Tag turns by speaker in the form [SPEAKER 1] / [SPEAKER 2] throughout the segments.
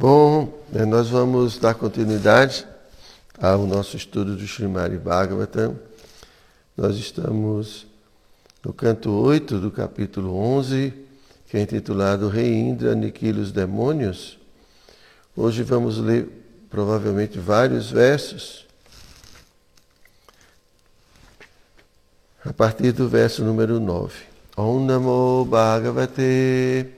[SPEAKER 1] Bom, eh, nós vamos dar continuidade ao nosso estudo do Srimad Bhagavatam. Nós estamos no canto 8 do capítulo 11, que é intitulado Rei Indra aniquila os demônios. Hoje vamos ler provavelmente vários versos. A partir do verso número 9. Om Namo Bhagavate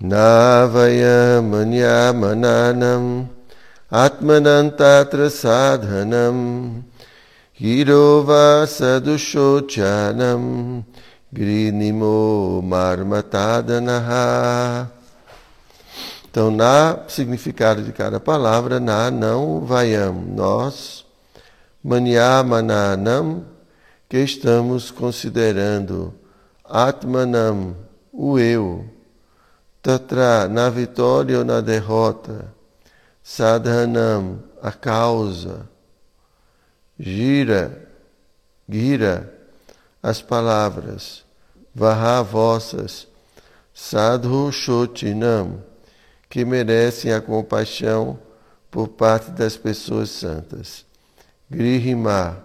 [SPEAKER 1] Navayamanyam Atmanantatra sadhanam Hirova sadushochanam Grinimo marmatadanaha Então, na significado de cada palavra, na não vayam, nós, manyamananam, que estamos considerando atmanam, o eu, Tatra, na vitória ou na derrota. Sadhanam, a causa. Gira, gira, as palavras. Vaha, vossas. Sadhu Shotinam, que merecem a compaixão por parte das pessoas santas. Grihima,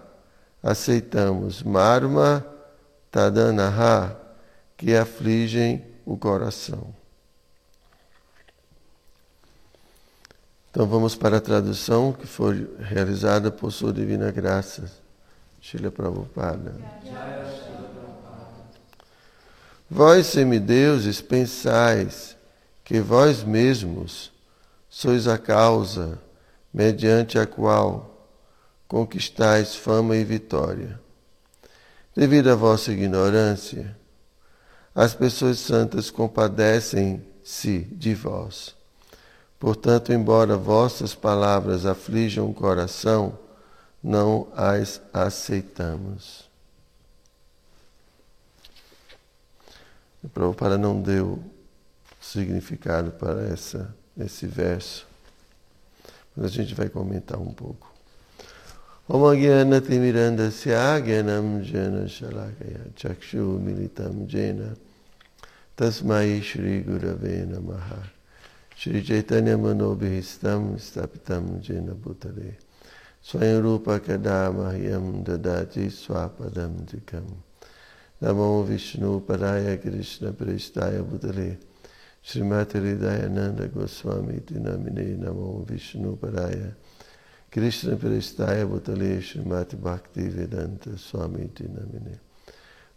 [SPEAKER 1] aceitamos. Marma, Tadanaha, que afligem o coração. Então vamos para a tradução que foi realizada por Sua Divina Graça, Shila Prabhupada. Vós, semideuses, pensais que vós mesmos sois a causa mediante a qual conquistais fama e vitória. Devido à vossa ignorância, as pessoas santas compadecem-se de vós Portanto, embora vossas palavras aflijam o coração, não as aceitamos. Prabhupada não deu significado para essa, esse verso, mas a gente vai comentar um pouco. Jena Shalakaya Chakshu Militam Jena Tasmai Shri Shri चैतन्य मनोभिस्तम स्थापितम जेन भूतले स्वयं रूप कदा मह्यम ददाति स्वापदम दिखम नमो विष्णु पराय कृष्ण परिष्ठाय भूतले श्रीमातृदयानंद गोस्वामी नमिने नमो विष्णु पराय कृष्ण परिष्ठाय भूतले श्रीमत भक्ति वेदांत स्वामी नमिने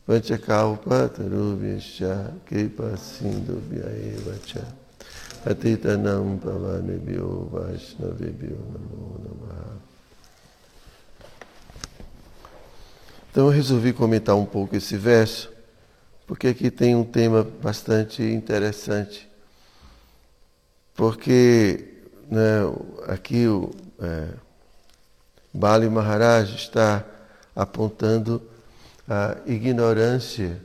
[SPEAKER 1] पंचकावपत रूप्य कृपा सिंधु व्याय वचा Patitanam Pavanebhyo Vaishnavebhyo Namo Namaha. Então eu resolvi comentar um pouco esse verso, porque aqui tem um tema bastante interessante. Porque né, aqui o é, Bali Maharaj está apontando a ignorância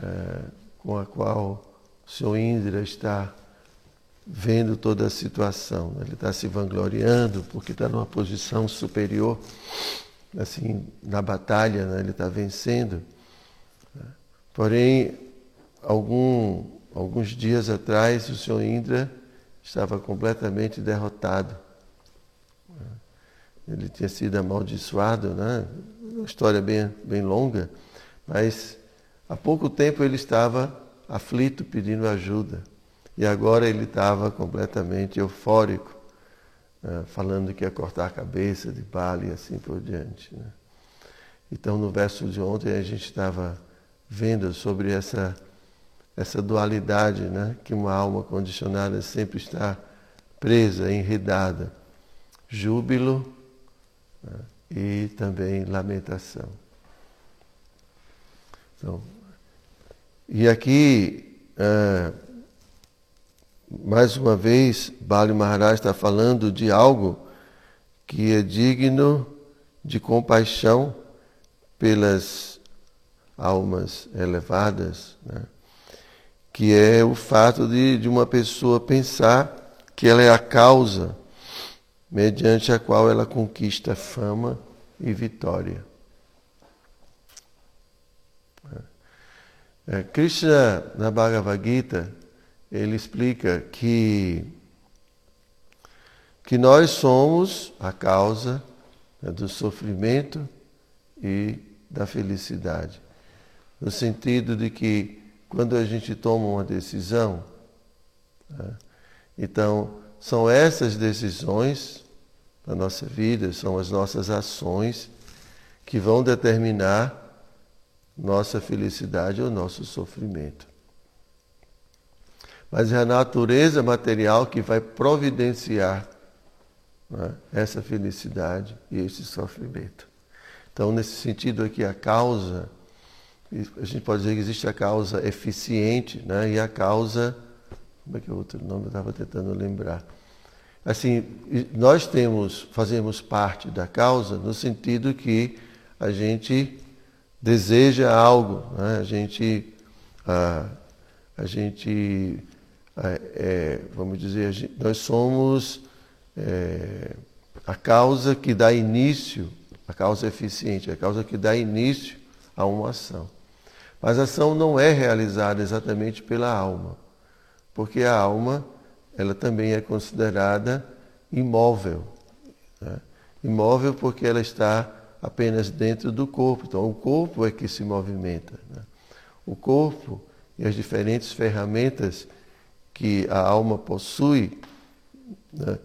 [SPEAKER 1] é, com a qual o Senhor Indra está vendo toda a situação. Ele está se vangloriando porque está numa posição superior, assim, na batalha, né? ele está vencendo. Né? Porém, algum, alguns dias atrás, o senhor Indra estava completamente derrotado. Né? Ele tinha sido amaldiçoado, né? uma história bem, bem longa, mas há pouco tempo ele estava aflito pedindo ajuda. E agora ele estava completamente eufórico, né, falando que ia cortar a cabeça de Bali e assim por diante. Né? Então, no verso de ontem, a gente estava vendo sobre essa, essa dualidade né, que uma alma condicionada sempre está presa, enredada. Júbilo né, e também lamentação. Então, e aqui é, mais uma vez, Bali Maharaj está falando de algo que é digno de compaixão pelas almas elevadas, né? que é o fato de, de uma pessoa pensar que ela é a causa mediante a qual ela conquista fama e vitória. É, Krishna, na Bhagavad Gita, ele explica que, que nós somos a causa né, do sofrimento e da felicidade. No sentido de que quando a gente toma uma decisão, né, então são essas decisões da nossa vida, são as nossas ações que vão determinar nossa felicidade ou nosso sofrimento. Mas é a natureza material que vai providenciar né, essa felicidade e esse sofrimento. Então, nesse sentido aqui, a causa, a gente pode dizer que existe a causa eficiente né, e a causa. Como é que é o outro nome? Eu estava tentando lembrar. Assim, nós temos, fazemos parte da causa no sentido que a gente deseja algo, né? a gente, a, a gente é, vamos dizer, nós somos é, a causa que dá início, a causa eficiente, a causa que dá início a uma ação. Mas a ação não é realizada exatamente pela alma, porque a alma ela também é considerada imóvel. Né? Imóvel porque ela está apenas dentro do corpo. Então, o corpo é que se movimenta. Né? O corpo e as diferentes ferramentas que a alma possui, né,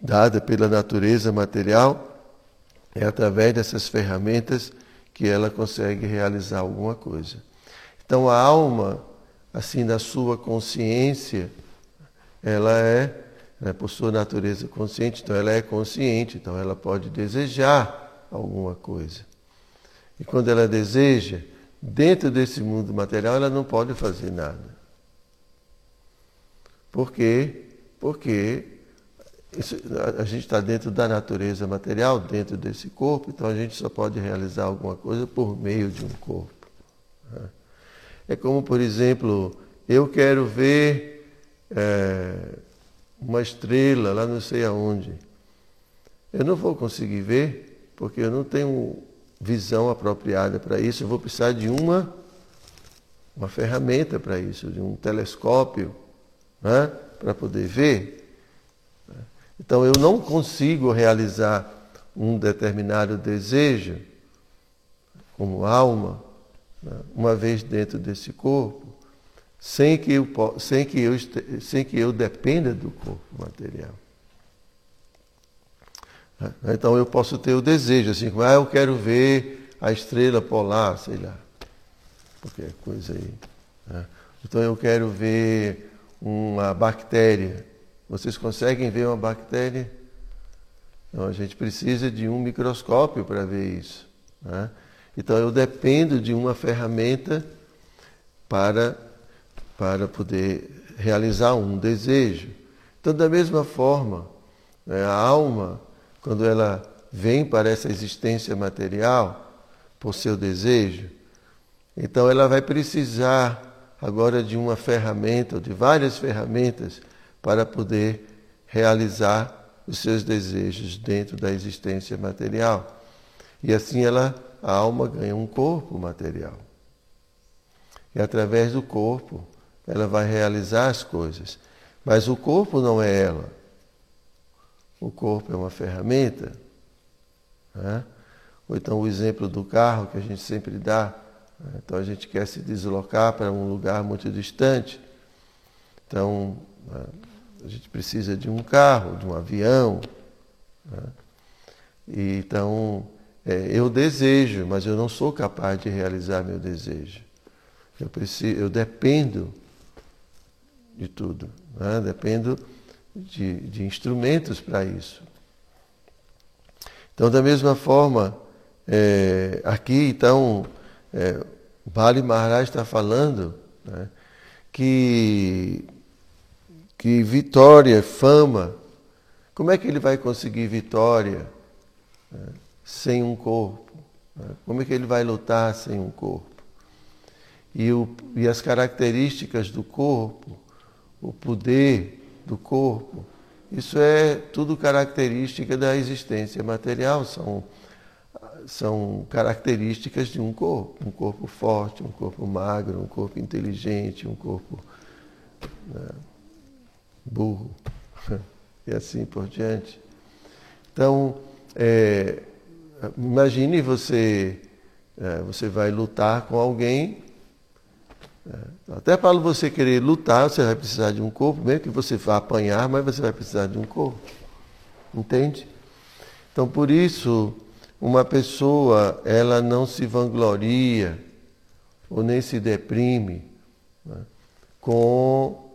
[SPEAKER 1] dada pela natureza material, é através dessas ferramentas que ela consegue realizar alguma coisa. Então a alma, assim na sua consciência, ela é, né, por sua natureza consciente, então ela é consciente, então ela pode desejar alguma coisa. E quando ela deseja, dentro desse mundo material, ela não pode fazer nada. Por quê? Porque isso, a gente está dentro da natureza material, dentro desse corpo, então a gente só pode realizar alguma coisa por meio de um corpo. Né? É como, por exemplo, eu quero ver é, uma estrela lá não sei aonde. Eu não vou conseguir ver, porque eu não tenho visão apropriada para isso. Eu vou precisar de uma, uma ferramenta para isso, de um telescópio né, para poder ver. Então eu não consigo realizar um determinado desejo como alma, né, uma vez dentro desse corpo, sem que, eu, sem, que eu, sem que eu dependa do corpo material. Né, então eu posso ter o desejo, assim como, ah, eu quero ver a estrela polar, sei lá, qualquer coisa aí. Né. Então eu quero ver uma bactéria. Vocês conseguem ver uma bactéria? Então a gente precisa de um microscópio para ver isso. Né? Então eu dependo de uma ferramenta para, para poder realizar um desejo. Então, da mesma forma, né, a alma, quando ela vem para essa existência material, por seu desejo, então ela vai precisar agora de uma ferramenta, ou de várias ferramentas, para poder realizar os seus desejos dentro da existência material. E assim ela, a alma ganha um corpo material. E através do corpo ela vai realizar as coisas. Mas o corpo não é ela. O corpo é uma ferramenta. Né? Ou então o exemplo do carro que a gente sempre dá. Então a gente quer se deslocar para um lugar muito distante. Então né, a gente precisa de um carro, de um avião. Né? Então é, eu desejo, mas eu não sou capaz de realizar meu desejo. Eu, preciso, eu dependo de tudo, né? dependo de, de instrumentos para isso. Então, da mesma forma, é, aqui, então, é, Bali Maharaj está falando né, que, que vitória, fama, como é que ele vai conseguir vitória né, sem um corpo? Né? Como é que ele vai lutar sem um corpo? E, o, e as características do corpo, o poder do corpo, isso é tudo característica da existência material, são, são características de um corpo. Um corpo forte, um corpo magro, um corpo inteligente, um corpo né, burro, e assim por diante. Então, é, imagine você, é, você vai lutar com alguém é, até para você querer lutar, você vai precisar de um corpo, mesmo que você vá apanhar, mas você vai precisar de um corpo. Entende? Então, por isso, uma pessoa, ela não se vangloria ou nem se deprime né, com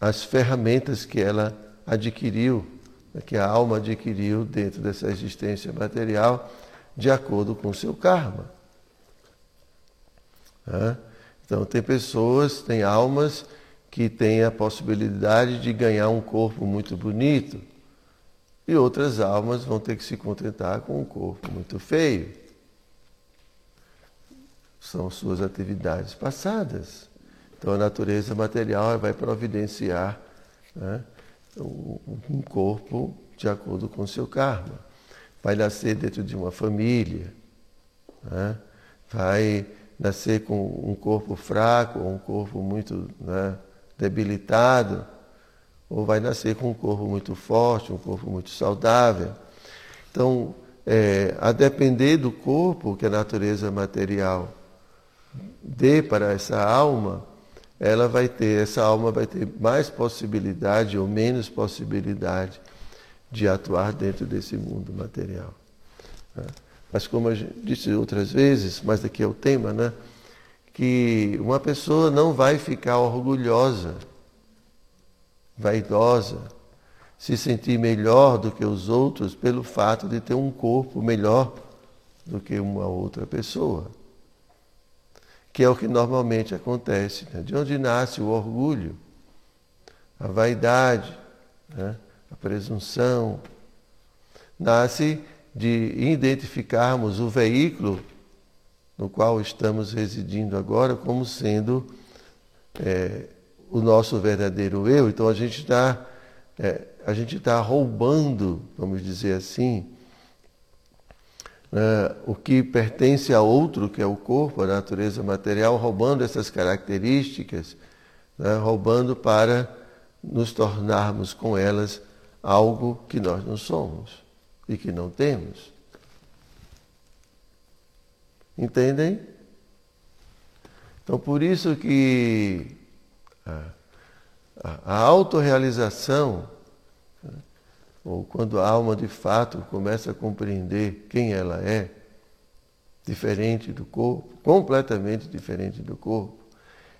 [SPEAKER 1] as ferramentas que ela adquiriu, né, que a alma adquiriu dentro dessa existência material, de acordo com o seu karma. Né? Então, tem pessoas, tem almas que têm a possibilidade de ganhar um corpo muito bonito, e outras almas vão ter que se contentar com um corpo muito feio. São suas atividades passadas. Então, a natureza material vai providenciar né, um corpo de acordo com o seu karma. Vai nascer dentro de uma família, né, vai nascer com um corpo fraco, um corpo muito né, debilitado, ou vai nascer com um corpo muito forte, um corpo muito saudável. Então, é, a depender do corpo que a natureza material dê para essa alma, ela vai ter, essa alma vai ter mais possibilidade ou menos possibilidade de atuar dentro desse mundo material. Né? Mas como eu disse outras vezes, mas aqui é o tema, né? Que uma pessoa não vai ficar orgulhosa, vaidosa, se sentir melhor do que os outros pelo fato de ter um corpo melhor do que uma outra pessoa. Que é o que normalmente acontece. Né? De onde nasce o orgulho, a vaidade, né? a presunção. Nasce de identificarmos o veículo no qual estamos residindo agora como sendo é, o nosso verdadeiro eu. Então a gente está é, a gente está roubando, vamos dizer assim, é, o que pertence a outro, que é o corpo, a natureza material, roubando essas características, né, roubando para nos tornarmos com elas algo que nós não somos e que não temos. Entendem? Então, por isso que a, a, a autorrealização, né, ou quando a alma de fato começa a compreender quem ela é, diferente do corpo, completamente diferente do corpo,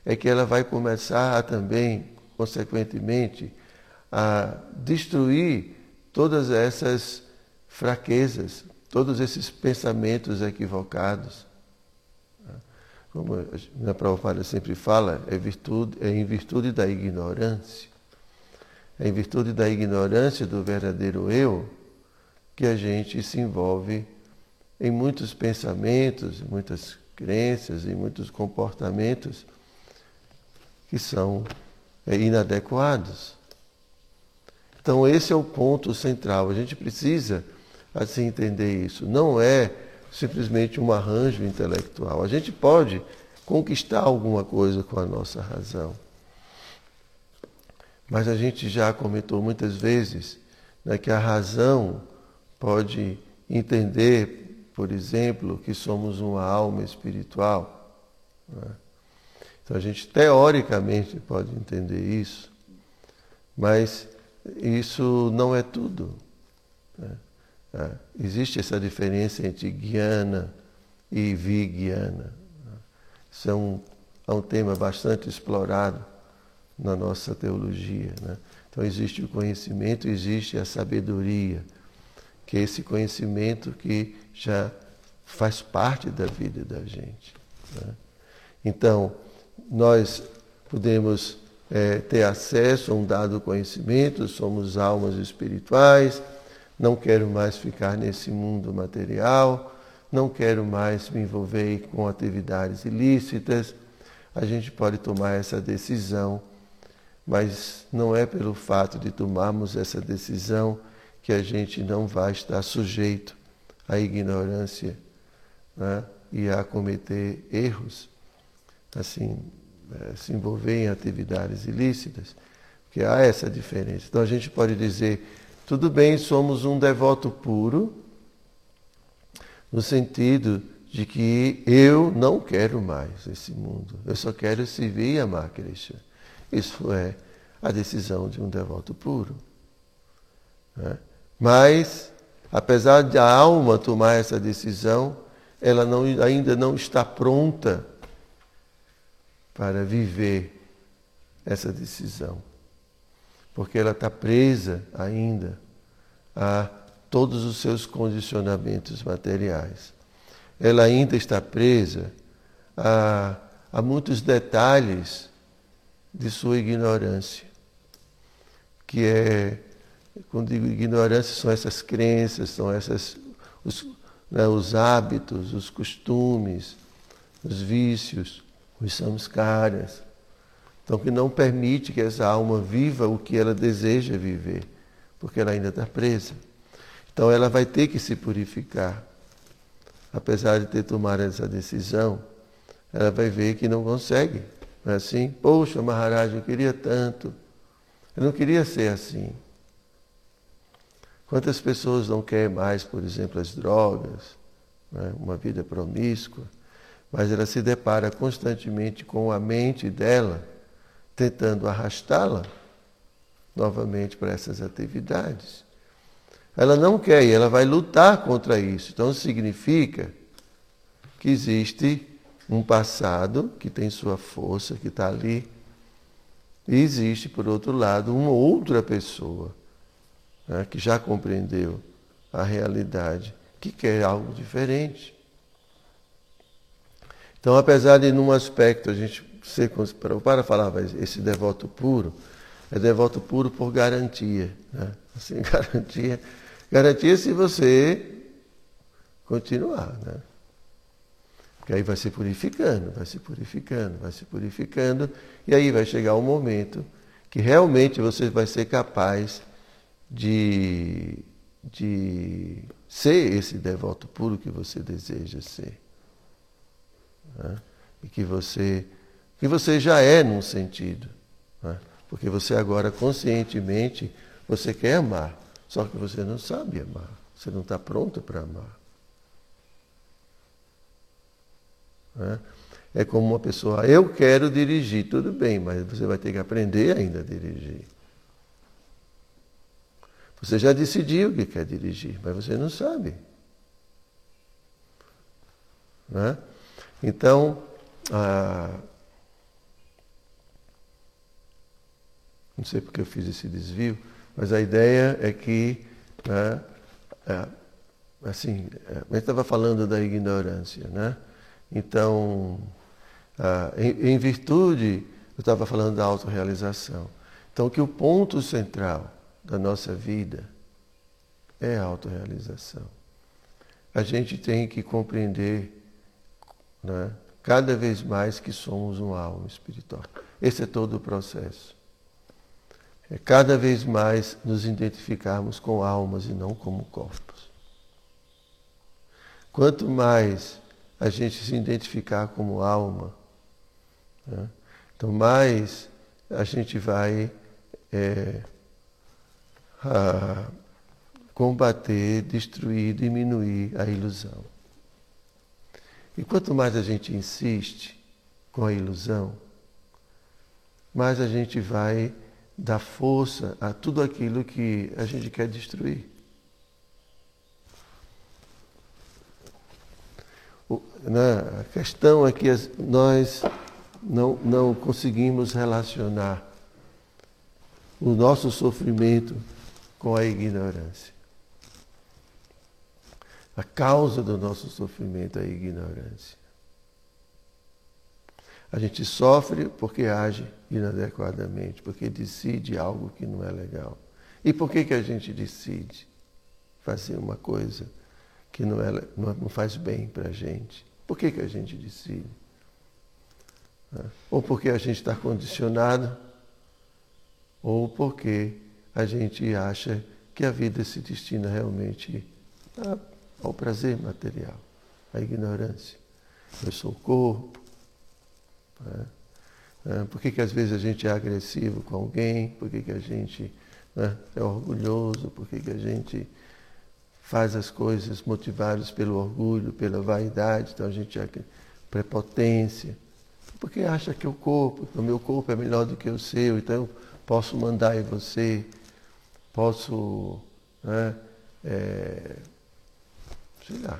[SPEAKER 1] é que ela vai começar a também, consequentemente, a destruir todas essas fraquezas, todos esses pensamentos equivocados. Como a Prabhupada sempre fala, é, virtude, é em virtude da ignorância. É em virtude da ignorância do verdadeiro eu que a gente se envolve em muitos pensamentos, muitas crenças, em muitos comportamentos que são é, inadequados. Então, esse é o ponto central. A gente precisa a se entender isso. Não é simplesmente um arranjo intelectual. A gente pode conquistar alguma coisa com a nossa razão. Mas a gente já comentou muitas vezes né, que a razão pode entender, por exemplo, que somos uma alma espiritual. Né? Então a gente teoricamente pode entender isso, mas isso não é tudo. Né? É, existe essa diferença entre Guiana e Vigyana. Isso é um, é um tema bastante explorado na nossa teologia. Né? Então existe o conhecimento, existe a sabedoria, que é esse conhecimento que já faz parte da vida da gente. Né? Então, nós, podemos é, ter acesso a um dado conhecimento, somos almas espirituais, não quero mais ficar nesse mundo material, não quero mais me envolver com atividades ilícitas. A gente pode tomar essa decisão, mas não é pelo fato de tomarmos essa decisão que a gente não vai estar sujeito à ignorância né, e a cometer erros, assim, é, se envolver em atividades ilícitas, porque há essa diferença. Então a gente pode dizer, tudo bem, somos um devoto puro, no sentido de que eu não quero mais esse mundo, eu só quero servir e amar Krishna. Isso é a decisão de um devoto puro. Né? Mas, apesar de a alma tomar essa decisão, ela não, ainda não está pronta para viver essa decisão. Porque ela está presa ainda a todos os seus condicionamentos materiais. Ela ainda está presa a, a muitos detalhes de sua ignorância, que é quando digo ignorância, são essas crenças, são essas, os, né, os hábitos, os costumes, os vícios, os samskaras. Então, que não permite que essa alma viva o que ela deseja viver, porque ela ainda está presa. Então, ela vai ter que se purificar. Apesar de ter tomado essa decisão, ela vai ver que não consegue. Não é assim? Poxa, Maharaj, eu queria tanto. Eu não queria ser assim. Quantas pessoas não querem mais, por exemplo, as drogas, né? uma vida promíscua, mas ela se depara constantemente com a mente dela tentando arrastá-la novamente para essas atividades. Ela não quer e ela vai lutar contra isso. Então significa que existe um passado que tem sua força, que está ali, e existe, por outro lado, uma outra pessoa né, que já compreendeu a realidade, que quer algo diferente. Então, apesar de, num aspecto, a gente ser, para falar, esse devoto puro, é devoto puro por garantia. Né? Assim, garantia, garantia se você continuar. Né? Porque aí vai se purificando, vai se purificando, vai se purificando, e aí vai chegar um momento que realmente você vai ser capaz de, de ser esse devoto puro que você deseja ser. Né? E que você, que você já é num sentido. Né? Porque você agora conscientemente você quer amar, só que você não sabe amar. Você não está pronto para amar. Né? É como uma pessoa, eu quero dirigir, tudo bem, mas você vai ter que aprender ainda a dirigir. Você já decidiu que quer dirigir, mas você não sabe. Né? Então, ah, não sei porque eu fiz esse desvio, mas a ideia é que, né, é, assim, é, gente estava falando da ignorância, né? Então, ah, em, virtude, eu estava falando da autorrealização. Então, que o ponto central da nossa vida é a autorrealização. A gente tem que compreender né, cada vez mais que somos uma alma espiritual. Esse é todo o processo. É cada vez mais nos identificarmos com almas e não como corpos. Quanto mais a gente se identificar como alma, né, então mais a gente vai é, combater, destruir, diminuir a ilusão. E quanto mais a gente insiste com a ilusão, mais a gente vai dar força a tudo aquilo que a gente quer destruir. Né, a questão é que nós não, não conseguimos relacionar o nosso sofrimento com a ignorância. A causa do nosso sofrimento é a ignorância. A gente sofre porque age inadequadamente, porque decide algo que não é legal. E por que, que a gente decide fazer uma coisa que não, é, não faz bem para a gente? Por que, que a gente decide? Ou porque a gente está condicionado, ou porque a gente acha que a vida se destina realmente ao prazer material, à ignorância. Eu sou o corpo. Né? Por que, que às vezes a gente é agressivo com alguém? Por que, que a gente né, é orgulhoso? Por que, que a gente faz as coisas motivados pelo orgulho, pela vaidade? Então a gente é prepotência. Porque acha que o corpo, o meu corpo é melhor do que o seu, então eu posso mandar em você, posso, né, é, sei lá,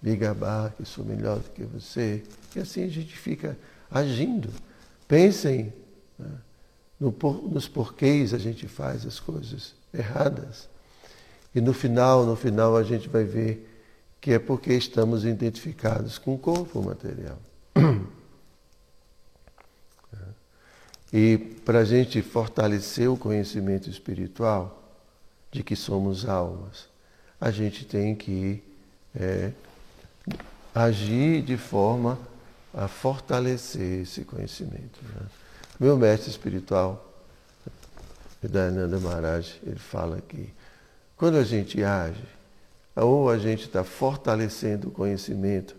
[SPEAKER 1] me gabar que sou melhor do que você. E assim a gente fica agindo. Pensem né, no, nos porquês a gente faz as coisas erradas. E no final, no final a gente vai ver que é porque estamos identificados com o corpo material. E para a gente fortalecer o conhecimento espiritual de que somos almas, a gente tem que é, agir de forma a fortalecer esse conhecimento. Né? Meu mestre espiritual, Dayananda Maharaj, ele fala que quando a gente age, ou a gente está fortalecendo o conhecimento,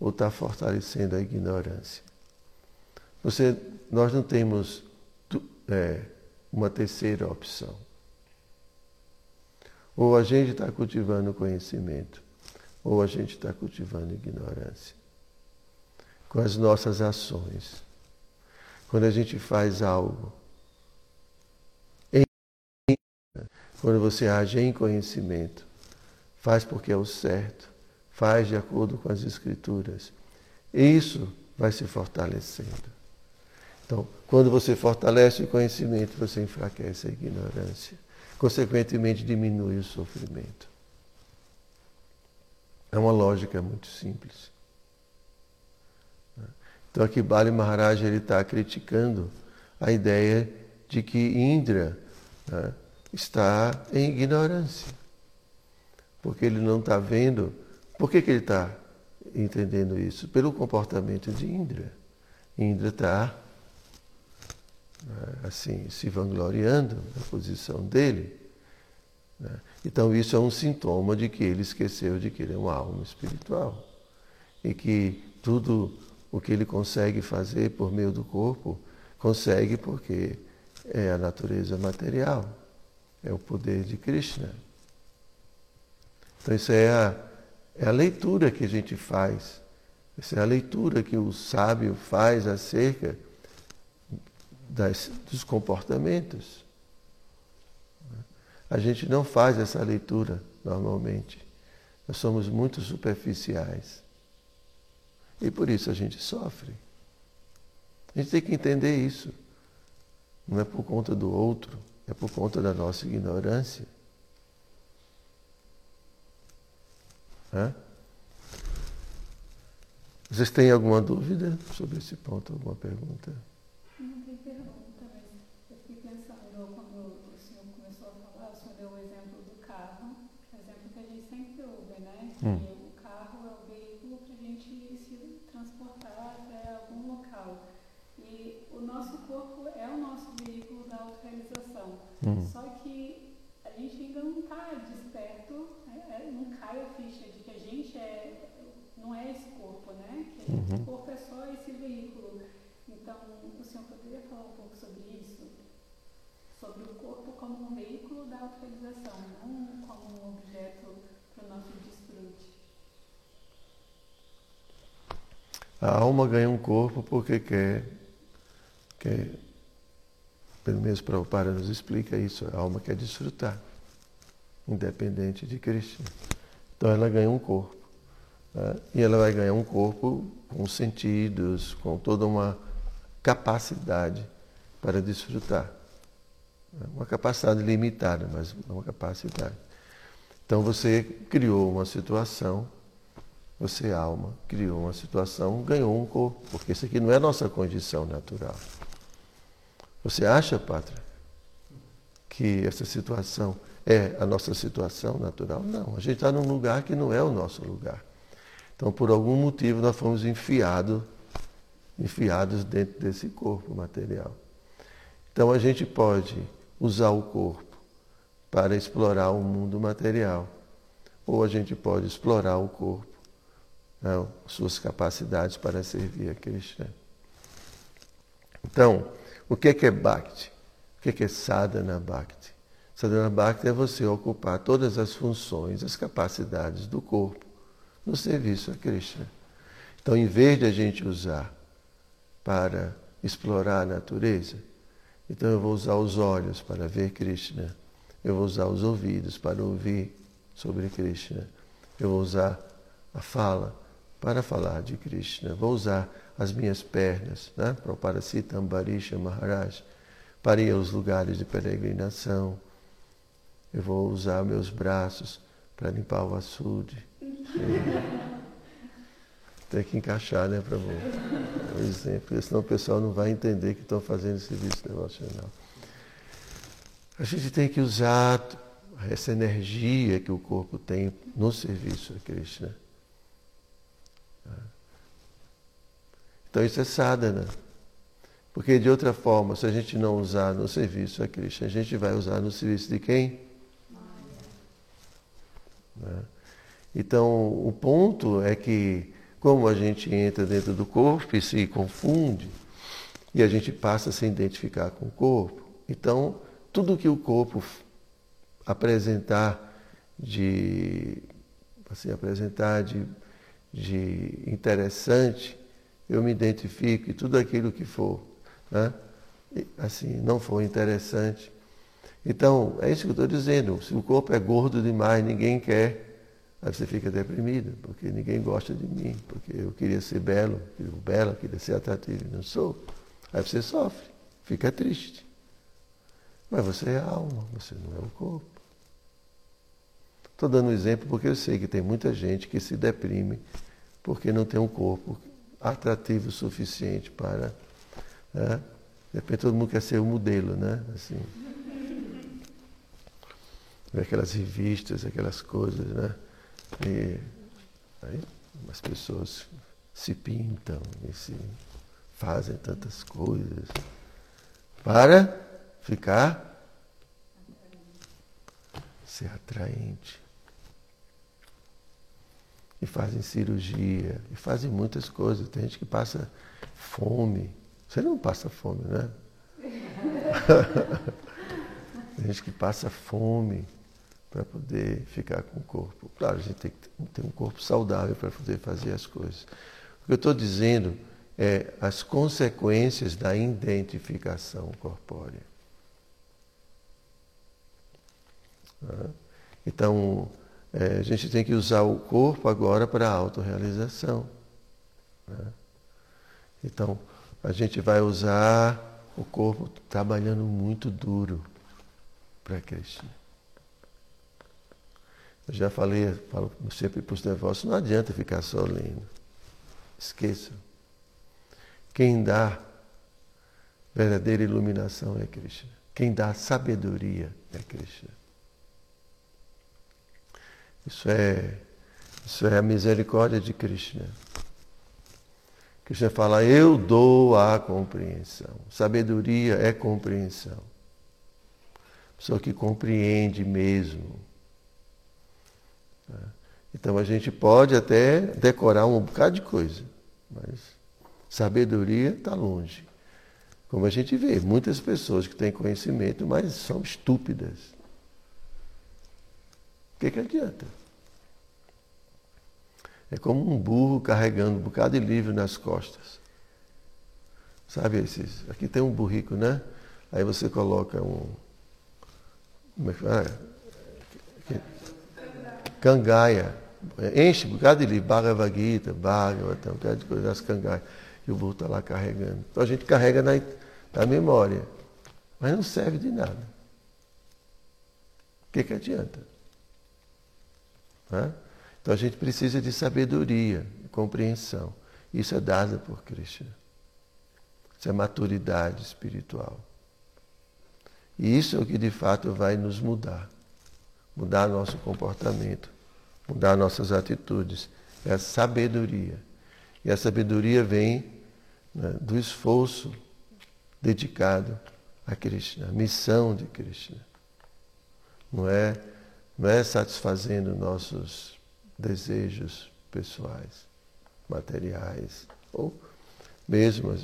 [SPEAKER 1] ou está fortalecendo a ignorância. Você, nós não temos é, uma terceira opção. Ou a gente está cultivando conhecimento, ou a gente está cultivando ignorância. Com as nossas ações. Quando a gente faz algo, em, quando você age em conhecimento, faz porque é o certo, faz de acordo com as escrituras. Isso vai se fortalecendo. Então, quando você fortalece o conhecimento, você enfraquece a ignorância. Consequentemente, diminui o sofrimento. É uma lógica muito simples. Então, aqui Bali Maharaj está criticando a ideia de que Indra né, está em ignorância. Porque ele não está vendo. Por que, que ele está entendendo isso? Pelo comportamento de Indra. Indra está né, assim, se vangloriando da posição dele. Né? Então isso é um sintoma de que ele esqueceu de que ele é uma alma espiritual. E que tudo o que ele consegue fazer por meio do corpo, consegue porque é a natureza material, é o poder de Krishna. Então isso é a, é a leitura que a gente faz, essa é a leitura que o sábio faz acerca das, dos comportamentos. A gente não faz essa leitura normalmente. Nós somos muito superficiais. E por isso a gente sofre. A gente tem que entender isso. Não é por conta do outro, é por conta da nossa ignorância. Hã? Vocês têm alguma dúvida sobre esse ponto, alguma pergunta?
[SPEAKER 2] Hum. O carro é o veículo para a gente se transportar até algum local. E o nosso corpo é o nosso veículo da autorrealização. Hum. Só que a gente ainda não está desperto, é, não cai a ficha de que a gente é, não é esse corpo, né? Que uhum. o corpo é só esse veículo. Então, o senhor poderia falar um pouco sobre isso? Sobre o corpo como um veículo da autorrealização, não como um objeto para o nosso
[SPEAKER 1] A alma ganha um corpo porque quer, quer pelo menos Prabhupada nos explica isso, a alma quer desfrutar, independente de Krishna. Então ela ganha um corpo. Né? E ela vai ganhar um corpo com sentidos, com toda uma capacidade para desfrutar. Uma capacidade limitada, mas uma capacidade. Então você criou uma situação você, alma, criou uma situação, ganhou um corpo, porque isso aqui não é nossa condição natural. Você acha, Pátria, que essa situação é a nossa situação natural? Não, a gente está num lugar que não é o nosso lugar. Então, por algum motivo, nós fomos enfiados, enfiados dentro desse corpo material. Então, a gente pode usar o corpo para explorar o mundo material, ou a gente pode explorar o corpo, né, suas capacidades para servir a Krishna. Então, o que é, é Bhakti? O que é, é Sadhana Bhakti? Sadhana Bhakti é você ocupar todas as funções, as capacidades do corpo no serviço a Krishna. Então, em vez de a gente usar para explorar a natureza, então eu vou usar os olhos para ver Krishna, eu vou usar os ouvidos para ouvir sobre Krishna, eu vou usar a fala para falar de Krishna, vou usar as minhas pernas, né? Proparasita Ambarisha Maharaj, para ir aos lugares de peregrinação. Eu vou usar meus braços para limpar o açude. Tem que encaixar, né, para o exemplo, senão o pessoal não vai entender que estão fazendo serviço devocional. A gente tem que usar essa energia que o corpo tem no serviço a Krishna. Então isso é sadhana. Porque de outra forma, se a gente não usar no serviço a Krishna, a gente vai usar no serviço de quem? Né? Então o ponto é que como a gente entra dentro do corpo e se confunde, e a gente passa a se identificar com o corpo, então tudo que o corpo apresentar de assim, apresentar de, de interessante eu me identifico e tudo aquilo que for, né? assim, não for interessante. Então, é isso que eu estou dizendo. Se o corpo é gordo demais, ninguém quer, aí você fica deprimido, porque ninguém gosta de mim, porque eu queria ser belo, eu bela, queria ser atrativo não sou. Aí você sofre, fica triste. Mas você é alma, você não é o corpo. Estou dando um exemplo porque eu sei que tem muita gente que se deprime porque não tem um corpo atrativo o suficiente para. Né? De repente todo mundo quer ser o um modelo, né? Assim. Aquelas revistas, aquelas coisas, né? E aí as pessoas se pintam e se fazem tantas coisas para ficar ser atraente e fazem cirurgia, e fazem muitas coisas. Tem gente que passa fome. Você não passa fome, né? Tem gente que passa fome para poder ficar com o corpo. Claro, a gente tem que ter um corpo saudável para poder fazer as coisas. O que eu estou dizendo é as consequências da identificação corpórea. Então, é, a gente tem que usar o corpo agora para a autorrealização. Né? Então, a gente vai usar o corpo trabalhando muito duro para Krishna. Eu já falei, falo sempre para os devotos, não adianta ficar só lendo. Esqueçam. Quem dá verdadeira iluminação é Krishna. Quem dá sabedoria é Krishna. Isso é, isso é a misericórdia de Krishna. Krishna fala, eu dou a compreensão. Sabedoria é compreensão. Pessoa que compreende mesmo. Então a gente pode até decorar um bocado de coisa, mas sabedoria está longe. Como a gente vê, muitas pessoas que têm conhecimento, mas são estúpidas. O que, que adianta? É como um burro carregando um bocado de livro nas costas. Sabe esses? Aqui tem um burrico, né? Aí você coloca um. Como é que fala? Cangaia. Enche um bocado de livro. Bhagavad Gita, Bhagavatam, um bocado de coisa das cangaias. E o burro está lá carregando. Então a gente carrega na, na memória. Mas não serve de nada. O que, que adianta? Hã? Então a gente precisa de sabedoria, de compreensão. Isso é dado por Krishna. Isso é maturidade espiritual. E isso é o que de fato vai nos mudar. Mudar nosso comportamento, mudar nossas atitudes. É a sabedoria. E a sabedoria vem né, do esforço dedicado a Krishna, a missão de Krishna. Não é, não é satisfazendo nossos desejos pessoais, materiais, ou mesmo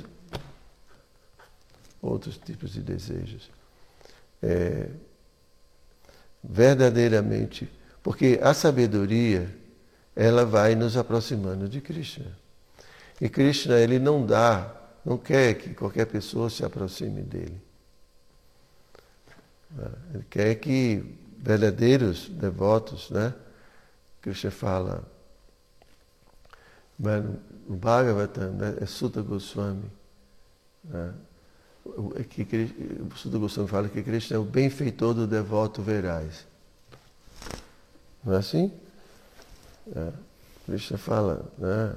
[SPEAKER 1] outros tipos de desejos. É, verdadeiramente, porque a sabedoria, ela vai nos aproximando de Krishna. E Krishna, ele não dá, não quer que qualquer pessoa se aproxime dele. Ele quer que verdadeiros devotos, né? Krishna fala, no Bhagavatam, né? é Sutta Goswami, né? É que, o Sutta Goswami fala que Krishna é o benfeitor do devoto veraz. Não é assim? É. Krishna fala, né?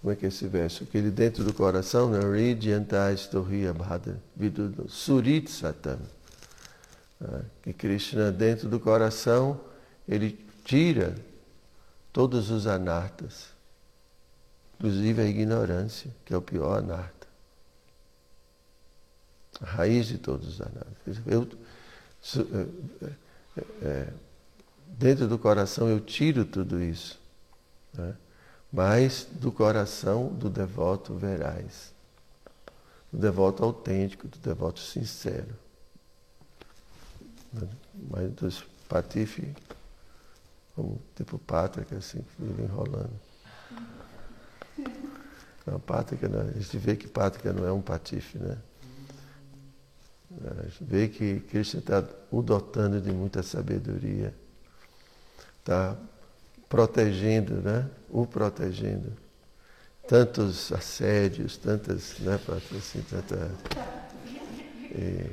[SPEAKER 1] como é que é esse verso? Que ele dentro do coração, né? Ridyantais Torriya Bhadra, Surit Satam. É. Que Krishna dentro do coração, ele tira todos os anartas, inclusive a ignorância, que é o pior anarta a raiz de todos os anartas. Eu, é, é, dentro do coração eu tiro tudo isso, né? mas do coração do devoto veraz, do devoto autêntico, do devoto sincero. Né? Mas dos patife, como tipo pátrica, assim, que vive enrolando. Não, pátrica, não, a gente vê que pátrica não é um patife, né? A gente vê que Krishna está o dotando de muita sabedoria, está protegendo, né? o protegendo. Tantos assédios, tantas, né, assim, tanta, e,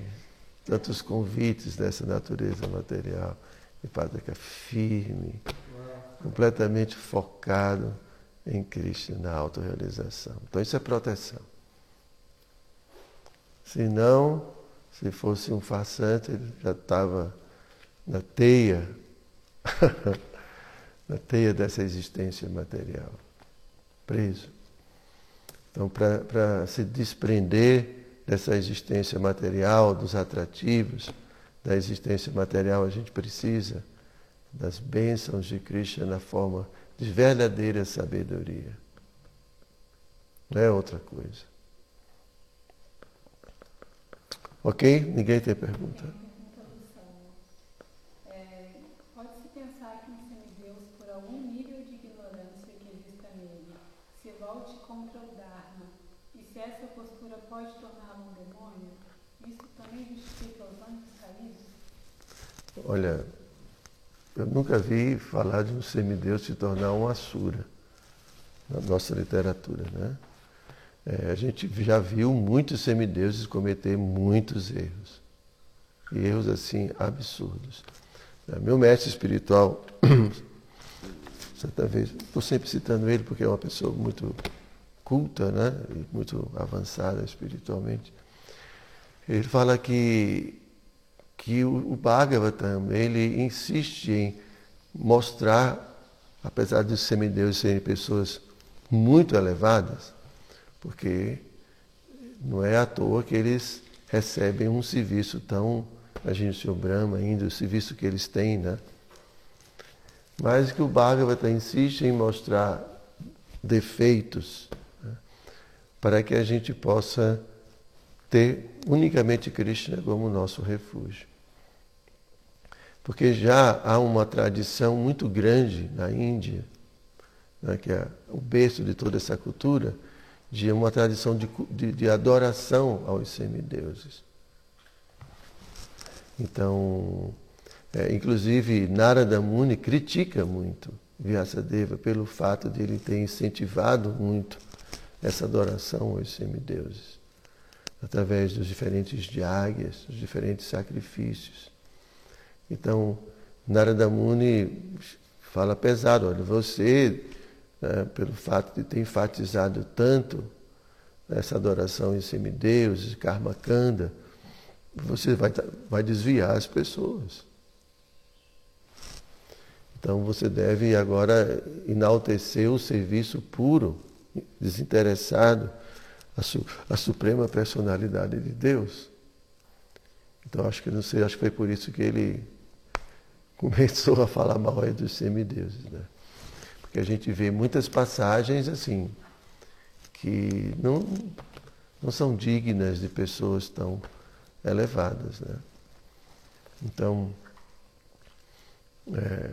[SPEAKER 1] tantos convites dessa natureza material. E Padre é firme, completamente focado em Cristo, na autorrealização. Então isso é proteção. Se não, se fosse um farsante, ele já estava na teia, na teia dessa existência material, preso. Então, para se desprender dessa existência material, dos atrativos da existência material, a gente precisa das bênçãos de Krishna na forma de verdadeira sabedoria. Não é outra coisa. Ok? Ninguém tem pergunta.
[SPEAKER 2] É, pode-se pensar que um semideus, por algum nível de ignorância que exista nele, se volte contra o Dharma, e se essa postura pode torná-lo um demônio, isso também justifica os anjos caídos?
[SPEAKER 1] Olha, eu nunca vi falar de um semideus se tornar um assura na nossa literatura, né? É, a gente já viu muitos semideuses cometer muitos erros. erros assim absurdos. É, meu mestre espiritual, certa vez, estou sempre citando ele porque é uma pessoa muito culta, né? E muito avançada espiritualmente. Ele fala que, que o, Bhagavatam, ele insiste em mostrar, apesar dos semideuses serem pessoas muito elevadas, porque não é à toa que eles recebem um serviço tão, imagine o Sr. Brahma ainda, o serviço que eles têm, né? Mas que o Bhagavata insiste em mostrar defeitos né? para que a gente possa ter unicamente Krishna como nosso refúgio. Porque já há uma tradição muito grande na Índia, né, que é o berço de toda essa cultura, de uma tradição de, de, de adoração aos semideuses. Então, é, inclusive, Narada Muni critica muito Vyasadeva pelo fato de ele ter incentivado muito essa adoração aos semideuses, através dos diferentes diáguias, dos diferentes sacrifícios. Então, Narada Muni fala pesado, olha, você né, pelo fato de ter enfatizado tanto essa adoração em semideuses, karma kanda, você vai, vai desviar as pessoas. Então você deve agora enaltecer o serviço puro, desinteressado, a, su, a suprema personalidade de Deus. Então acho que não sei, acho que foi por isso que ele começou a falar mal dos semideuses, né? Porque a gente vê muitas passagens assim que não, não são dignas de pessoas tão elevadas, né? Então, é,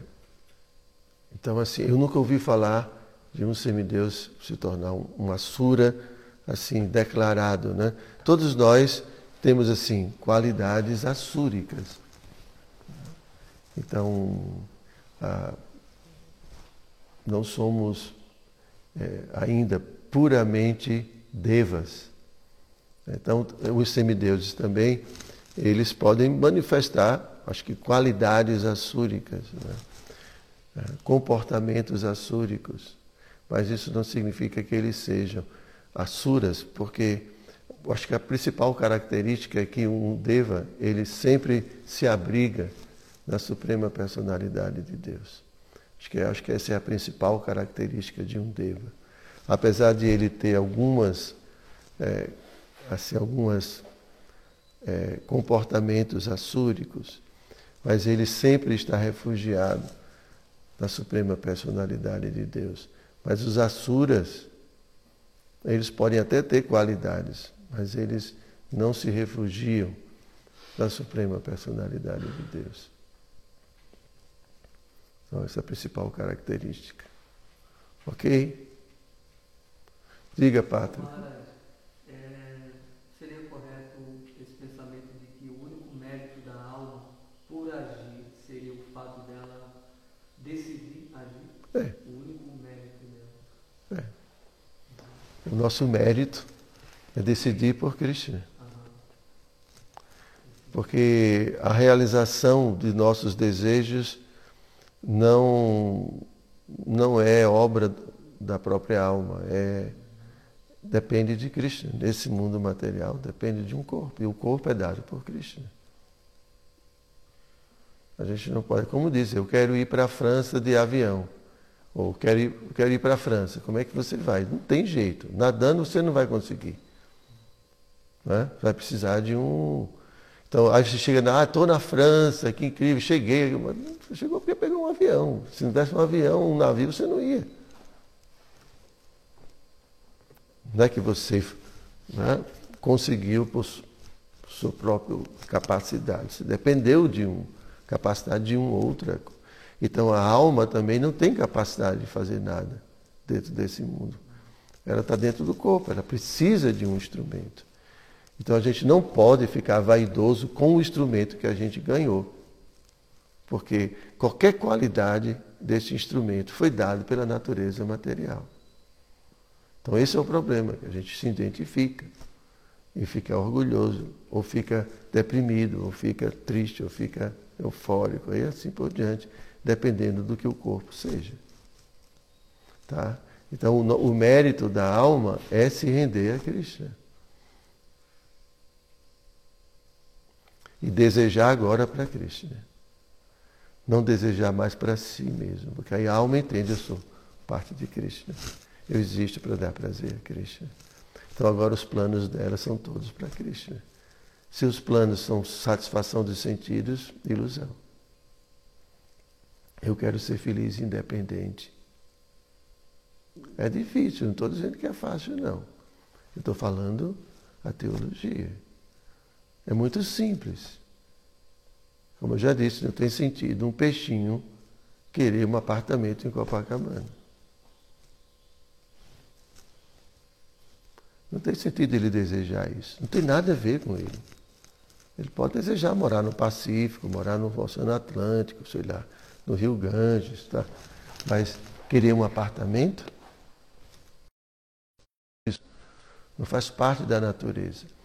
[SPEAKER 1] então assim, eu nunca ouvi falar de um semideus se tornar um assura assim declarado, né? Todos nós temos assim qualidades assúricas. Então, ah, não somos é, ainda puramente devas. Então, os semideuses também, eles podem manifestar, acho que, qualidades assúricas, né? É, comportamentos assúricos, mas isso não significa que eles sejam assuras, porque acho que a principal característica é que um deva, ele sempre se abriga na suprema personalidade de Deus. Acho que, acho que essa é a principal característica de um deva. Apesar de ele ter algumas, é, assim, algumas é, comportamentos assúricos, mas ele sempre está refugiado na suprema personalidade de Deus. Mas os assuras, eles podem até ter qualidades, mas eles não se refugiam na suprema personalidade de Deus. Então, essa é a principal característica. Ok? Diga, Pátria.
[SPEAKER 3] É, seria correto esse pensamento de que o único mérito da alma por agir seria o fato dela decidir agir?
[SPEAKER 1] É.
[SPEAKER 3] O único mérito dela.
[SPEAKER 1] É. O nosso mérito é decidir por Krishna. Porque a realização de nossos desejos não, não é obra da própria alma, é, depende de Krishna. Nesse mundo material depende de um corpo, e o corpo é dado por Krishna. A gente não pode, como dizer, eu quero ir para a França de avião, ou quero ir, quero ir para a França, como é que você vai? Não tem jeito, nadando você não vai conseguir. Né? Vai precisar de um, então, aí você chega, ah, estou na França, que incrível, cheguei. Chegou porque pegou um avião. Se não desse um avião, um navio, você não ia. Não é que você né, conseguiu por sua própria capacidade. Você dependeu de um, capacidade de um outro. Então a alma também não tem capacidade de fazer nada dentro desse mundo. Ela está dentro do corpo, ela precisa de um instrumento. Então a gente não pode ficar vaidoso com o instrumento que a gente ganhou. Porque qualquer qualidade desse instrumento foi dado pela natureza material. Então esse é o problema, que a gente se identifica e fica orgulhoso, ou fica deprimido, ou fica triste, ou fica eufórico, e assim por diante, dependendo do que o corpo seja. Tá? Então o, o mérito da alma é se render a Krishna. E desejar agora para Cristo. Né? Não desejar mais para si mesmo, porque aí a alma entende, eu sou parte de Cristo. Né? Eu existo para dar prazer a Cristo. Então agora os planos dela são todos para Cristo. Né? Se os planos são satisfação dos sentidos, ilusão. Eu quero ser feliz e independente. É difícil, não estou dizendo que é fácil, não. Eu estou falando a teologia. É muito simples. Como eu já disse, não tem sentido um peixinho querer um apartamento em Copacabana. Não tem sentido ele desejar isso. Não tem nada a ver com ele. Ele pode desejar morar no Pacífico, morar no Oceano Atlântico, sei lá, no Rio Ganges, tá? Mas querer um apartamento? Isso não faz parte da natureza.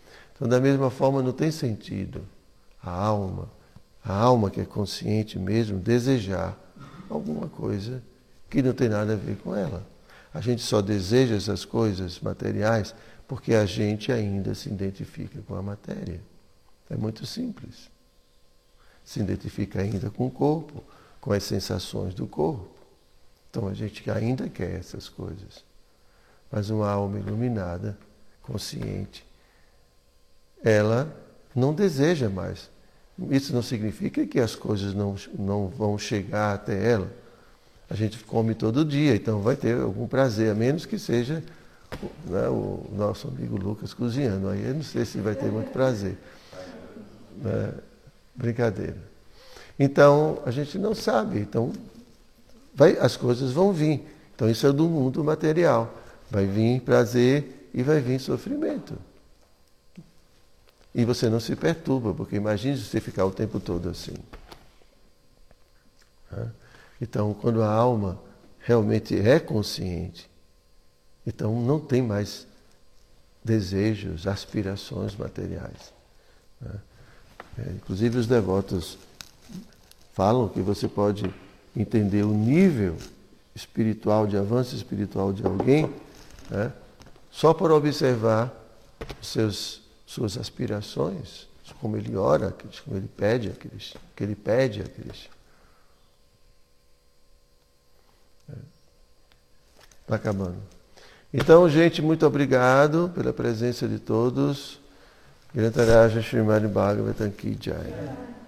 [SPEAKER 1] Então, da mesma forma, não tem sentido a alma, a alma que é consciente mesmo, desejar alguma coisa que não tem nada a ver com ela. A gente só deseja essas coisas materiais porque a gente ainda se identifica com a matéria. É muito simples. Se identifica ainda com o corpo, com as sensações do corpo. Então a gente ainda quer essas coisas. Mas uma alma iluminada, consciente, ela não deseja mais. Isso não significa que as coisas não, não vão chegar até ela. A gente come todo dia, então vai ter algum prazer, a menos que seja né, o nosso amigo Lucas cozinhando. Aí eu não sei se vai ter muito prazer. Né? Brincadeira. Então, a gente não sabe. Então, vai, as coisas vão vir. Então, isso é do mundo material. Vai vir prazer e vai vir sofrimento. E você não se perturba, porque imagine você ficar o tempo todo assim. Então, quando a alma realmente é consciente, então não tem mais desejos, aspirações materiais. É, inclusive os devotos falam que você pode entender o nível espiritual, de avanço espiritual de alguém, né, só por observar seus, suas aspirações, como ele ora, como ele pede a Cristo, que ele pede a Cristo. Está é. acabando. Então, gente, muito obrigado pela presença de todos. Grantaraja Srimad Bhagavatam Ki Jai.